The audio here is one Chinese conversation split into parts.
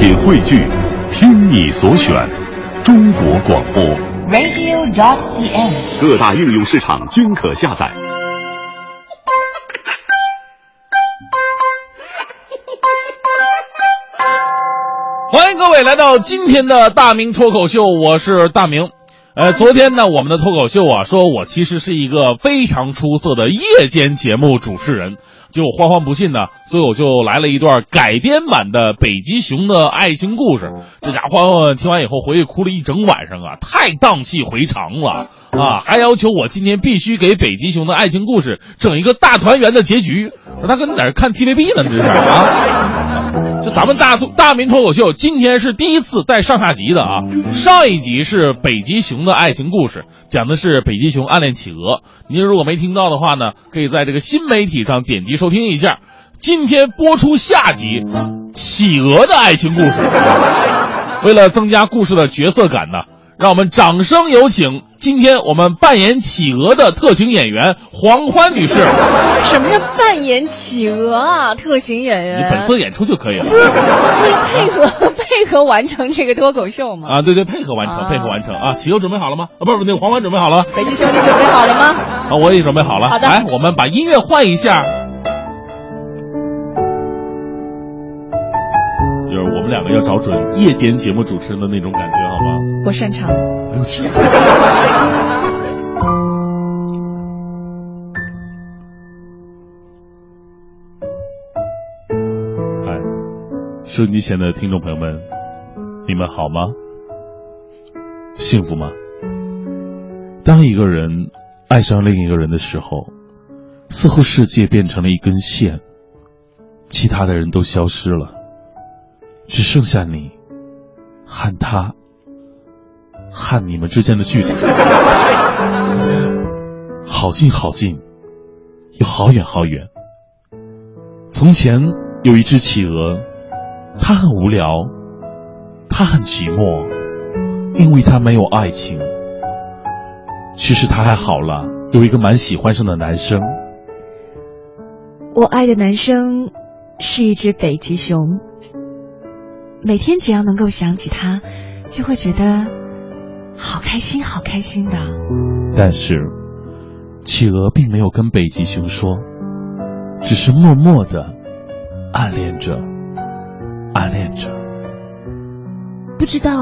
品汇聚，听你所选，中国广播。radio.dot.cn，。各大应用市场均可下载。欢迎各位来到今天的大明脱口秀，我是大明。呃，昨天呢，我们的脱口秀啊，说我其实是一个非常出色的夜间节目主持人。结果欢欢不信呢，所以我就来了一段改编版的北极熊的爱情故事。这家伙欢欢听完以后回去哭了一整晚上啊，太荡气回肠了啊！还要求我今天必须给北极熊的爱情故事整一个大团圆的结局。说他跟哪儿看 TVB 呢？这是啊！咱们大大明脱口秀今天是第一次带上下集的啊，上一集是北极熊的爱情故事，讲的是北极熊暗恋企鹅。您如果没听到的话呢，可以在这个新媒体上点击收听一下。今天播出下集，企鹅的爱情故事。为了增加故事的角色感呢，让我们掌声有请今天我们扮演企鹅的特型演员黄欢女士。什么叫扮演企鹅啊？特型演员你员？本色演出就可以了。为了配合配合完成这个脱口秀吗？啊，对对，配合完成，啊配合完成啊！企鹅准备好了吗？啊，不是，不是，那个黄欢准备好了吗？北极熊，你准备好了吗？啊，我也准备好了。好的来，我们把音乐换一下。们两个要找准夜间节目主持人的那种感觉，好吗？我擅长。哎呦天！嗨，收音机前的听众朋友们，你们好吗？幸福吗？当一个人爱上另一个人的时候，似乎世界变成了一根线，其他的人都消失了，只剩下你和他。和你们之间的距离，好近好近，又好远好远。从前有一只企鹅，它很无聊，它很寂寞，因为它没有爱情。其实它还好了，有一个蛮喜欢上的男生。我爱的男生是一只北极熊，每天只要能够想起他，就会觉得好开心，好开心的。但是，企鹅并没有跟北极熊说，只是默默的暗恋着，暗恋着。不知道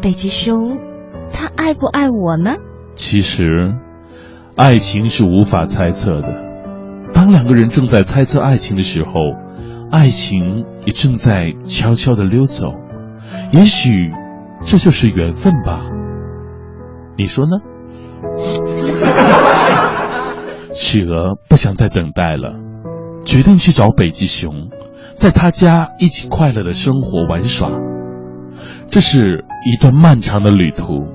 北极熊他爱不爱我呢？其实，爱情是无法猜测的。当两个人正在猜测爱情的时候，爱情也正在悄悄的溜走。也许，这就是缘分吧。你说呢？企鹅不想再等待了，决定去找北极熊，在他家一起快乐的生活玩耍。这是一段漫长的旅途，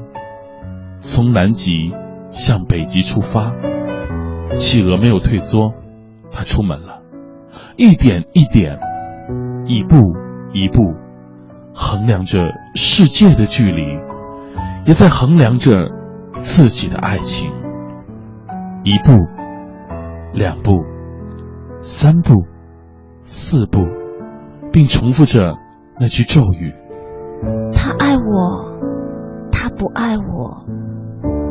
从南极向北极出发。企鹅没有退缩，它出门了，一点一点，一步一步，衡量着世界的距离，也在衡量着自己的爱情。一步，两步，三步，四步，并重复着那句咒语。他爱我，他不爱我，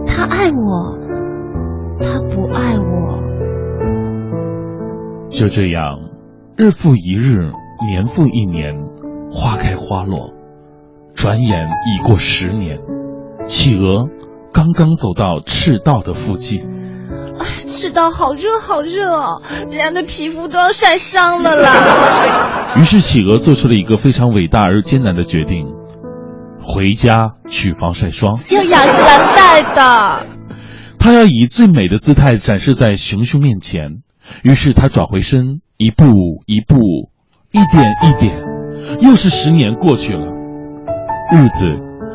他爱我，他不爱我。就这样，日复一日，年复一年，花开花落，转眼已过十年。企鹅刚刚走到赤道的附近，赤道好热好热哦，人家的皮肤都要晒伤了啦。于是企鹅做出了一个非常伟大而艰难的决定：回家取防晒霜。要雅诗兰黛的。它要以最美的姿态展示在熊熊面前。于是他转回身，一步一步，一点一点，又是十年过去了。日子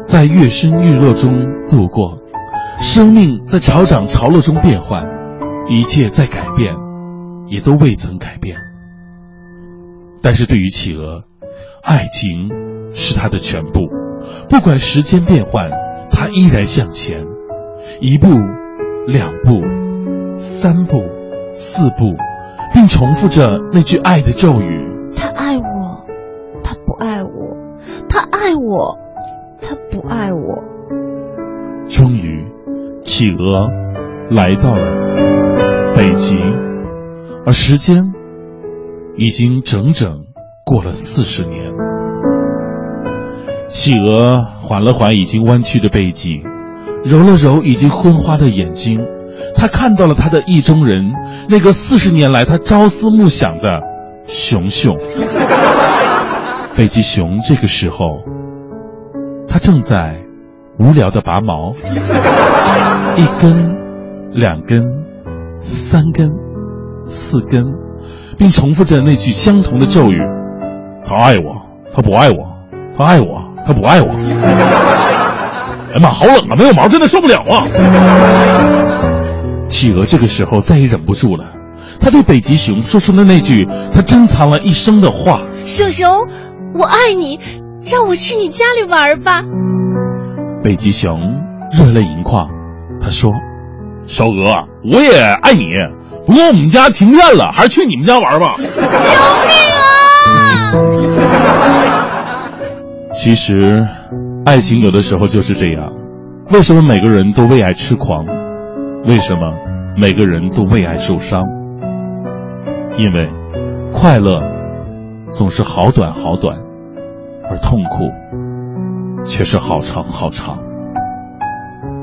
在月升日落中度过，生命在潮涨潮落中变换，一切在改变，也都未曾改变。但是对于企鹅，爱情是它的全部，不管时间变换，它依然向前，一步，两步，三步。四步，并重复着那句爱的咒语。他爱我，他不爱我，他爱我，他不爱我。终于，企鹅来到了北极，而时间已经整整过了四十年。企鹅缓了缓已经弯曲的背脊，揉了揉已经昏花的眼睛，他看到了他的意中人，那个四十年来他朝思暮想的熊熊。北极熊这个时候，他正在无聊的拔毛，一根、两根、三根、四根，并重复着那句相同的咒语：“他爱我，他不爱我，他爱我。”他不爱我，哎呀妈，好冷啊！没有毛真的受不了啊！企鹅这个时候再也忍不住了，他对北极熊说出了那句他珍藏了一生的话：“熊熊，我爱你，让我去你家里玩吧。”北极熊热泪盈眶，他说：“小鹅，我也爱你，不过我们家停电了，还是去你们家玩吧。”救命啊！其实，爱情有的时候就是这样。为什么每个人都为爱痴狂？为什么每个人都为爱受伤？因为快乐总是好短好短，而痛苦却是好长好长。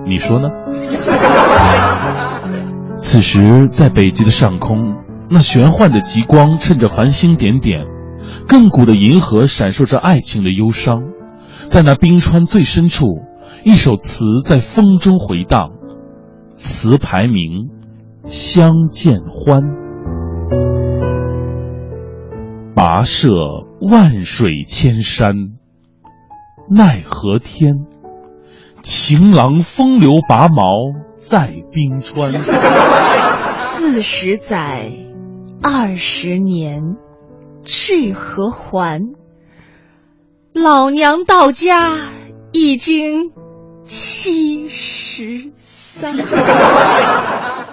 你说呢？此时，在北极的上空，那玄幻的极光趁着繁星点点。亘古的银河闪烁着爱情的忧伤，在那冰川最深处，一首词在风中回荡，词牌名《相见欢》。跋涉万水千山，奈何天？情郎风流拔毛在冰川。四十载，二十年。去何还？老娘到家已经七十三。